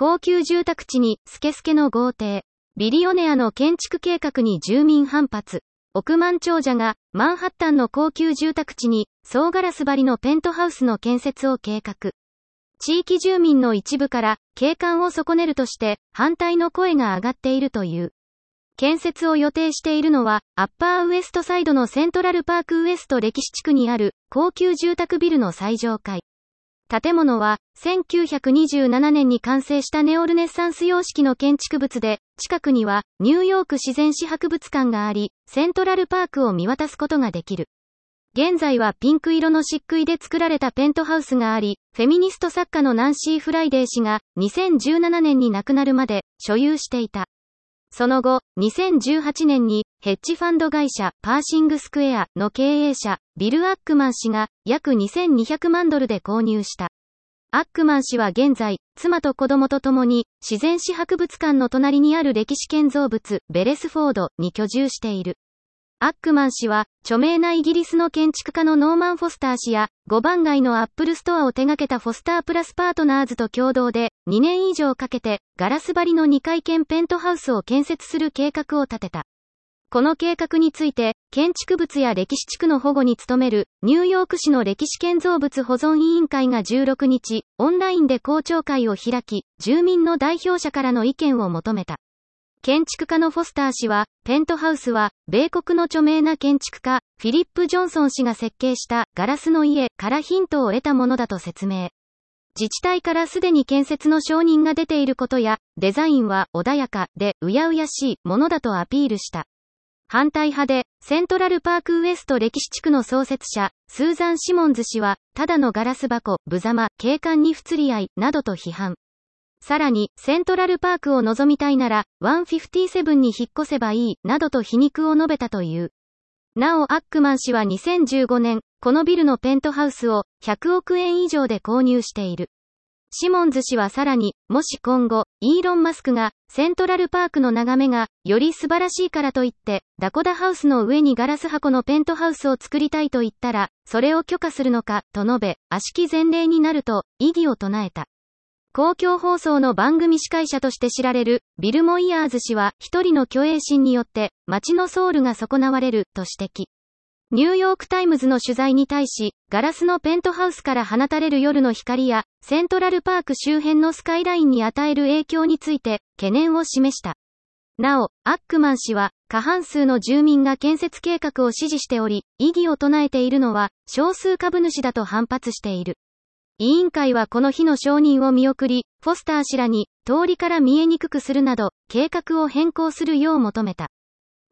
高級住宅地にスケスケの豪邸。ビリオネアの建築計画に住民反発。億万長者がマンハッタンの高級住宅地に総ガラス張りのペントハウスの建設を計画。地域住民の一部から景観を損ねるとして反対の声が上がっているという。建設を予定しているのは、アッパーウエストサイドのセントラルパークウエスト歴史地区にある高級住宅ビルの最上階。建物は、1927年に完成したネオルネッサンス様式の建築物で、近くには、ニューヨーク自然史博物館があり、セントラルパークを見渡すことができる。現在はピンク色の漆喰で作られたペントハウスがあり、フェミニスト作家のナンシー・フライデー氏が2017年に亡くなるまで所有していた。その後、2018年にヘッジファンド会社パーシングスクエアの経営者ビル・アックマン氏が約2200万ドルで購入した。アックマン氏は現在、妻と子供と共に自然史博物館の隣にある歴史建造物ベレスフォードに居住している。アックマン氏は、著名なイギリスの建築家のノーマン・フォスター氏や、5番街のアップルストアを手掛けたフォスタープラスパートナーズと共同で、2年以上かけて、ガラス張りの2階建ペントハウスを建設する計画を立てた。この計画について、建築物や歴史地区の保護に努める、ニューヨーク市の歴史建造物保存委員会が16日、オンラインで公聴会を開き、住民の代表者からの意見を求めた。建築家のフォスター氏は、ペントハウスは、米国の著名な建築家、フィリップ・ジョンソン氏が設計したガラスの家からヒントを得たものだと説明。自治体からすでに建設の承認が出ていることや、デザインは穏やかでうやうやしいものだとアピールした。反対派で、セントラルパークウエスト歴史地区の創設者、スーザン・シモンズ氏は、ただのガラス箱、無様、景観に不釣り合い、などと批判。さらに、セントラルパークを望みたいなら、157に引っ越せばいい、などと皮肉を述べたという。なお、アックマン氏は2015年、このビルのペントハウスを100億円以上で購入している。シモンズ氏はさらに、もし今後、イーロン・マスクが、セントラルパークの眺めが、より素晴らしいからといって、ダコダハウスの上にガラス箱のペントハウスを作りたいと言ったら、それを許可するのか、と述べ、悪しき前例になると、異議を唱えた。公共放送の番組司会者として知られる、ビル・モイヤーズ氏は一人の虚栄心によって、街のソウルが損なわれる、と指摘。ニューヨークタイムズの取材に対し、ガラスのペントハウスから放たれる夜の光や、セントラルパーク周辺のスカイラインに与える影響について、懸念を示した。なお、アックマン氏は、過半数の住民が建設計画を支持しており、異議を唱えているのは、少数株主だと反発している。委員会はこの日の承認を見送り、フォスター氏らに通りから見えにくくするなど、計画を変更するよう求めた。